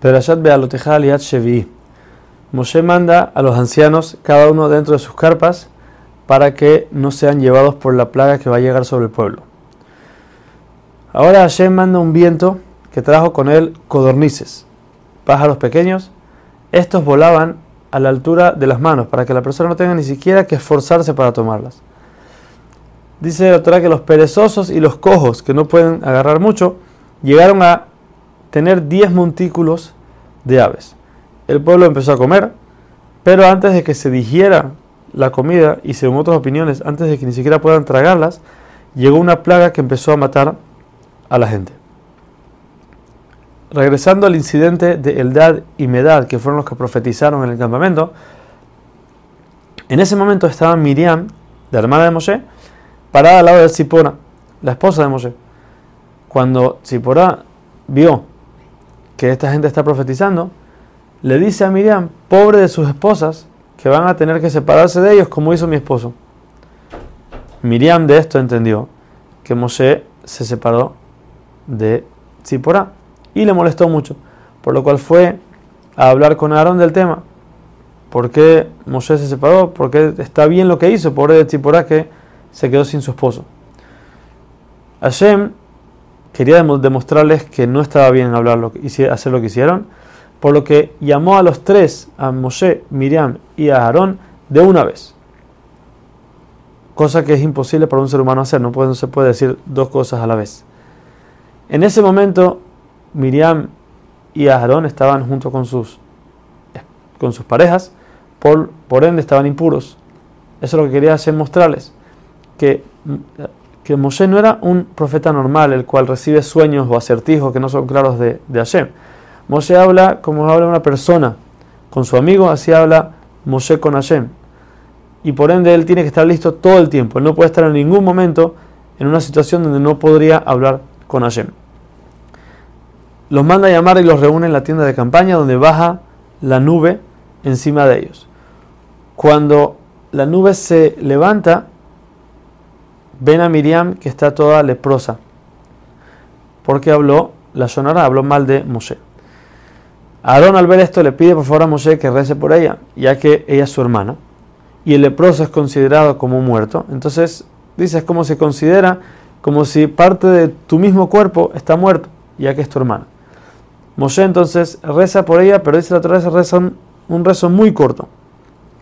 Perashat Bealotejá Aliat Shevi. Moshe manda a los ancianos, cada uno dentro de sus carpas, para que no sean llevados por la plaga que va a llegar sobre el pueblo. Ahora Hashem manda un viento que trajo con él codornices, pájaros pequeños. Estos volaban a la altura de las manos para que la persona no tenga ni siquiera que esforzarse para tomarlas. Dice la Torah que los perezosos y los cojos, que no pueden agarrar mucho, llegaron a tener 10 montículos de aves. El pueblo empezó a comer, pero antes de que se digiera la comida y según otras opiniones, antes de que ni siquiera puedan tragarlas, llegó una plaga que empezó a matar a la gente. Regresando al incidente de Eldad y Medad, que fueron los que profetizaron en el campamento, en ese momento estaba Miriam, la hermana de Moshe, parada al lado de Zipora, la esposa de Moshe. Cuando Zipora vio que esta gente está profetizando, le dice a Miriam, pobre de sus esposas, que van a tener que separarse de ellos como hizo mi esposo. Miriam de esto entendió que Moshe se separó de Tzipora y le molestó mucho, por lo cual fue a hablar con Aarón del tema. ¿Por qué Moshe se separó? Porque está bien lo que hizo, pobre de Tzipora que se quedó sin su esposo. Hashem quería demostrarles que no estaba bien hacer lo que hicieron, por lo que llamó a los tres, a Moshe, Miriam y a Aarón, de una vez. Cosa que es imposible para un ser humano hacer, no, se puede decir dos cosas a la vez. En ese momento, Miriam y Aarón estaban junto con sus, con sus parejas, por, por ende estaban impuros. Eso es lo que quería hacer mostrarles, que que Moshe no era un profeta normal, el cual recibe sueños o acertijos que no son claros de, de Hashem. Moshe habla como habla una persona con su amigo, así habla Moshe con Hashem. Y por ende él tiene que estar listo todo el tiempo. Él no puede estar en ningún momento en una situación donde no podría hablar con Hashem. Los manda a llamar y los reúne en la tienda de campaña donde baja la nube encima de ellos. Cuando la nube se levanta, ven a Miriam que está toda leprosa, porque habló, la sonora habló mal de Moshe. Aarón al ver esto le pide por favor a Moshe que rece por ella, ya que ella es su hermana, y el leproso es considerado como muerto. Entonces dice, es como se considera como si parte de tu mismo cuerpo está muerto, ya que es tu hermana. Moshe entonces reza por ella, pero dice la otra vez reza un rezo muy corto,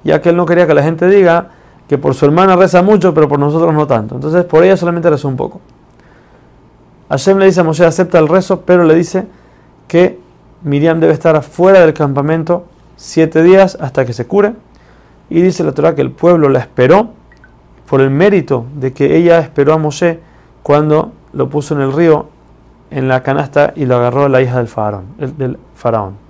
ya que él no quería que la gente diga, que por su hermana reza mucho, pero por nosotros no tanto. Entonces por ella solamente rezó un poco. Hashem le dice a Moshe, acepta el rezo, pero le dice que Miriam debe estar afuera del campamento siete días hasta que se cure. Y dice la Torah que el pueblo la esperó por el mérito de que ella esperó a Moshe cuando lo puso en el río, en la canasta, y lo agarró la hija del faraón. Del faraón.